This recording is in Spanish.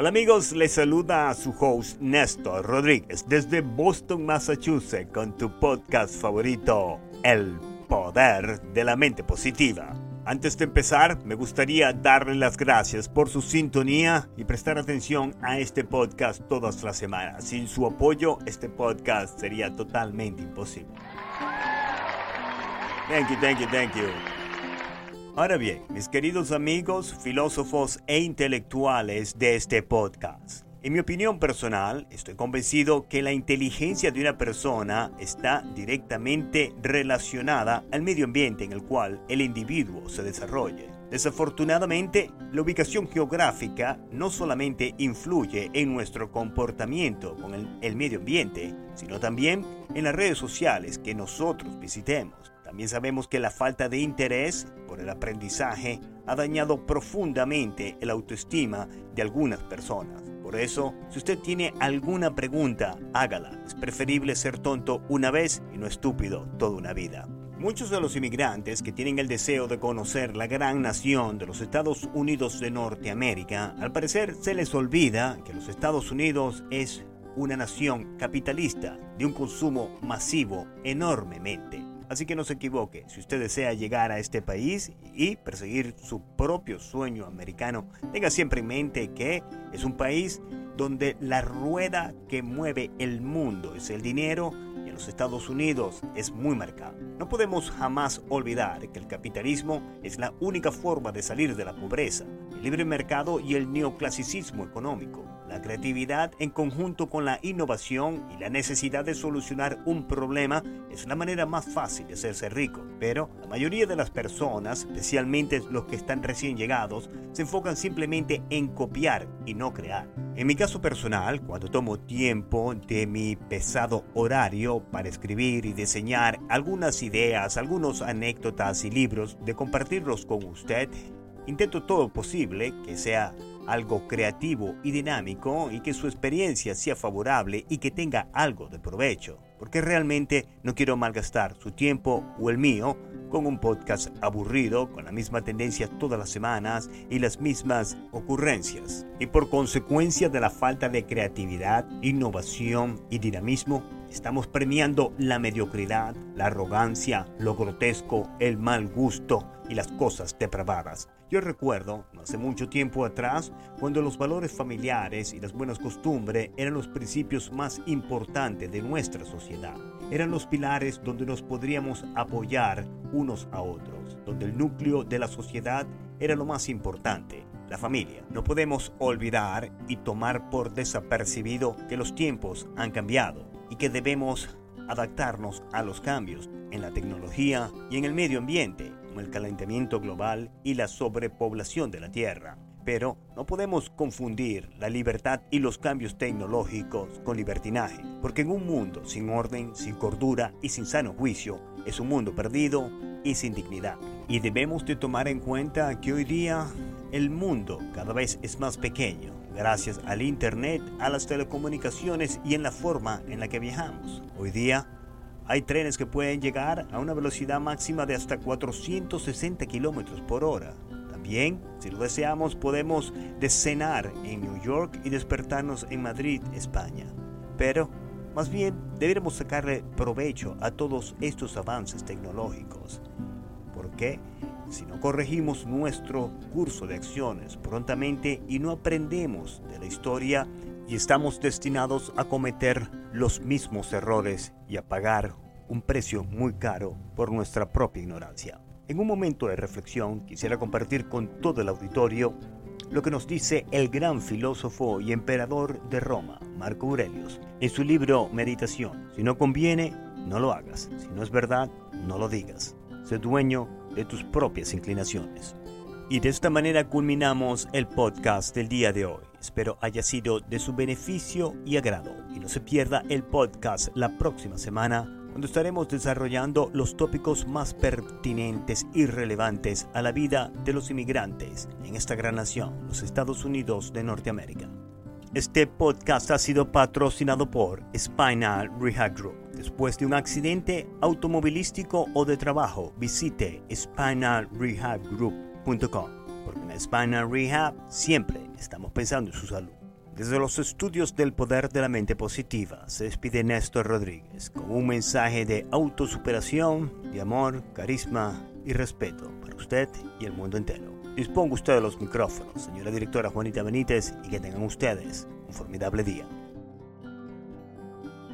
Hola amigos, les saluda a su host Néstor Rodríguez desde Boston, Massachusetts con tu podcast favorito, El Poder de la Mente Positiva. Antes de empezar, me gustaría darle las gracias por su sintonía y prestar atención a este podcast todas las semanas. Sin su apoyo, este podcast sería totalmente imposible. Thank you, thank you, thank you. Ahora bien, mis queridos amigos, filósofos e intelectuales de este podcast. En mi opinión personal, estoy convencido que la inteligencia de una persona está directamente relacionada al medio ambiente en el cual el individuo se desarrolle. Desafortunadamente, la ubicación geográfica no solamente influye en nuestro comportamiento con el, el, medio ambiente, sino también en las redes sociales que nosotros visitemos. También sabemos que la falta de interés por el aprendizaje ha dañado profundamente el autoestima de algunas personas. Por eso, si usted tiene alguna pregunta, hágala. Es preferible ser tonto una vez y no estúpido toda una vida. Muchos de los inmigrantes que tienen el deseo de conocer la gran nación de los Estados Unidos de Norteamérica, al parecer se les olvida que los Estados Unidos es una nación capitalista de un consumo masivo enormemente. Así que no se equivoque, si usted desea llegar a este país y perseguir su propio sueño americano, tenga siempre en mente que es un país donde la rueda que mueve el mundo es el dinero y en los Estados Unidos es muy marcado. No podemos jamás olvidar que el capitalismo es la única forma de salir de la pobreza, libre mercado y el neoclasicismo económico. La creatividad en conjunto con la innovación y la necesidad de solucionar un problema es la manera más fácil de hacerse rico. Pero la mayoría de las personas, especialmente los que están recién llegados, se enfocan simplemente en copiar y no crear. En mi caso personal, cuando tomo tiempo de mi pesado horario para escribir y diseñar algunas ideas, algunas anécdotas y libros, de compartirlos con usted, intento todo posible que sea algo creativo y dinámico y que su experiencia sea favorable y que tenga algo de provecho. Porque realmente no quiero malgastar su tiempo o el mío con un podcast aburrido, con la misma tendencia todas las semanas y las mismas ocurrencias. Y por consecuencia de la falta de creatividad, innovación y dinamismo, estamos premiando la mediocridad, la arrogancia, lo grotesco, el mal gusto y las cosas depravadas. Yo recuerdo, hace mucho tiempo atrás, cuando los valores familiares y las buenas costumbres eran los principios más importantes de nuestra sociedad. Eran los pilares donde nos podríamos apoyar unos a otros, donde el núcleo de la sociedad era lo más importante, la familia. No podemos olvidar y tomar por desapercibido que los tiempos han cambiado y que debemos adaptarnos a los cambios en la tecnología y en el medio ambiente el calentamiento global y la sobrepoblación de la Tierra. Pero no podemos confundir la libertad y los cambios tecnológicos con libertinaje, porque en un mundo sin orden, sin cordura y sin sano juicio, es un mundo perdido y sin dignidad. Y debemos de tomar en cuenta que hoy día el mundo cada vez es más pequeño, gracias al Internet, a las telecomunicaciones y en la forma en la que viajamos. Hoy día hay trenes que pueden llegar a una velocidad máxima de hasta 460 kilómetros por hora. También, si lo deseamos, podemos descenar en New York y despertarnos en Madrid, España. Pero, más bien, deberíamos sacarle provecho a todos estos avances tecnológicos. Porque, si no corregimos nuestro curso de acciones prontamente y no aprendemos de la historia, y estamos destinados a cometer los mismos errores y a pagar un precio muy caro por nuestra propia ignorancia. En un momento de reflexión quisiera compartir con todo el auditorio lo que nos dice el gran filósofo y emperador de Roma, Marco Aurelius, en su libro Meditación. Si no conviene, no lo hagas. Si no es verdad, no lo digas. Sé dueño de tus propias inclinaciones. Y de esta manera culminamos el podcast del día de hoy. Espero haya sido de su beneficio y agrado. Y no se pierda el podcast la próxima semana, cuando estaremos desarrollando los tópicos más pertinentes y relevantes a la vida de los inmigrantes en esta gran nación, los Estados Unidos de Norteamérica. Este podcast ha sido patrocinado por Spinal Rehab Group. Después de un accidente automovilístico o de trabajo, visite Spinal Rehab Group porque Spinal Rehab siempre estamos pensando en su salud. Desde los estudios del poder de la mente positiva se despide Néstor Rodríguez con un mensaje de autosuperación, de amor, carisma y respeto para usted y el mundo entero. Disponga usted de los micrófonos, señora directora Juanita Benítez, y que tengan ustedes un formidable día.